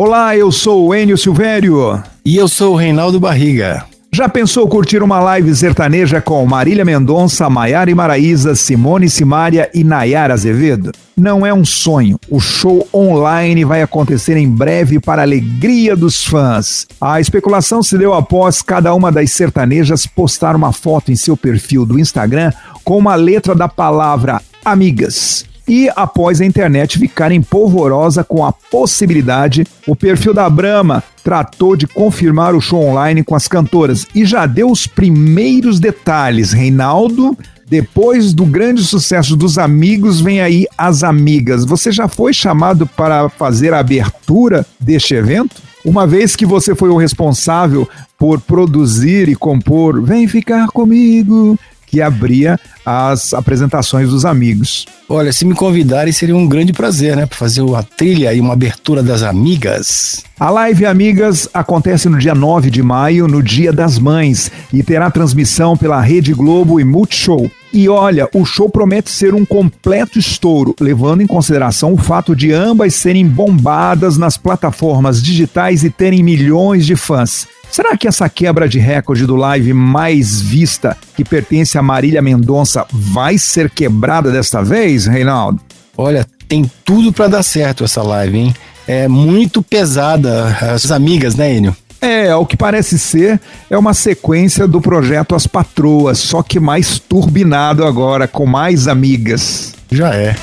Olá, eu sou o Enio Silvério. E eu sou o Reinaldo Barriga. Já pensou curtir uma live sertaneja com Marília Mendonça, Maiara e Maraíza, Simone Simária e Nayara Azevedo? Não é um sonho. O show online vai acontecer em breve para a alegria dos fãs. A especulação se deu após cada uma das sertanejas postar uma foto em seu perfil do Instagram com uma letra da palavra amigas. E após a internet ficar empolvorosa com a possibilidade, o perfil da Brahma tratou de confirmar o show online com as cantoras e já deu os primeiros detalhes. Reinaldo, depois do grande sucesso dos amigos, vem aí as amigas. Você já foi chamado para fazer a abertura deste evento? Uma vez que você foi o responsável por produzir e compor Vem Ficar Comigo, que abria as apresentações dos amigos. Olha, se me convidarem seria um grande prazer, né? Para fazer uma trilha e uma abertura das amigas. A live Amigas acontece no dia 9 de maio, no Dia das Mães, e terá transmissão pela Rede Globo e Multishow. E olha, o show promete ser um completo estouro, levando em consideração o fato de ambas serem bombadas nas plataformas digitais e terem milhões de fãs. Será que essa quebra de recorde do live mais vista, que pertence a Marília Mendonça, vai ser quebrada desta vez, Reinaldo? Olha, tem tudo para dar certo essa live, hein? É muito pesada, as amigas, né, Enio? É, o que parece ser é uma sequência do projeto As Patroas, só que mais turbinado agora, com mais amigas. Já é.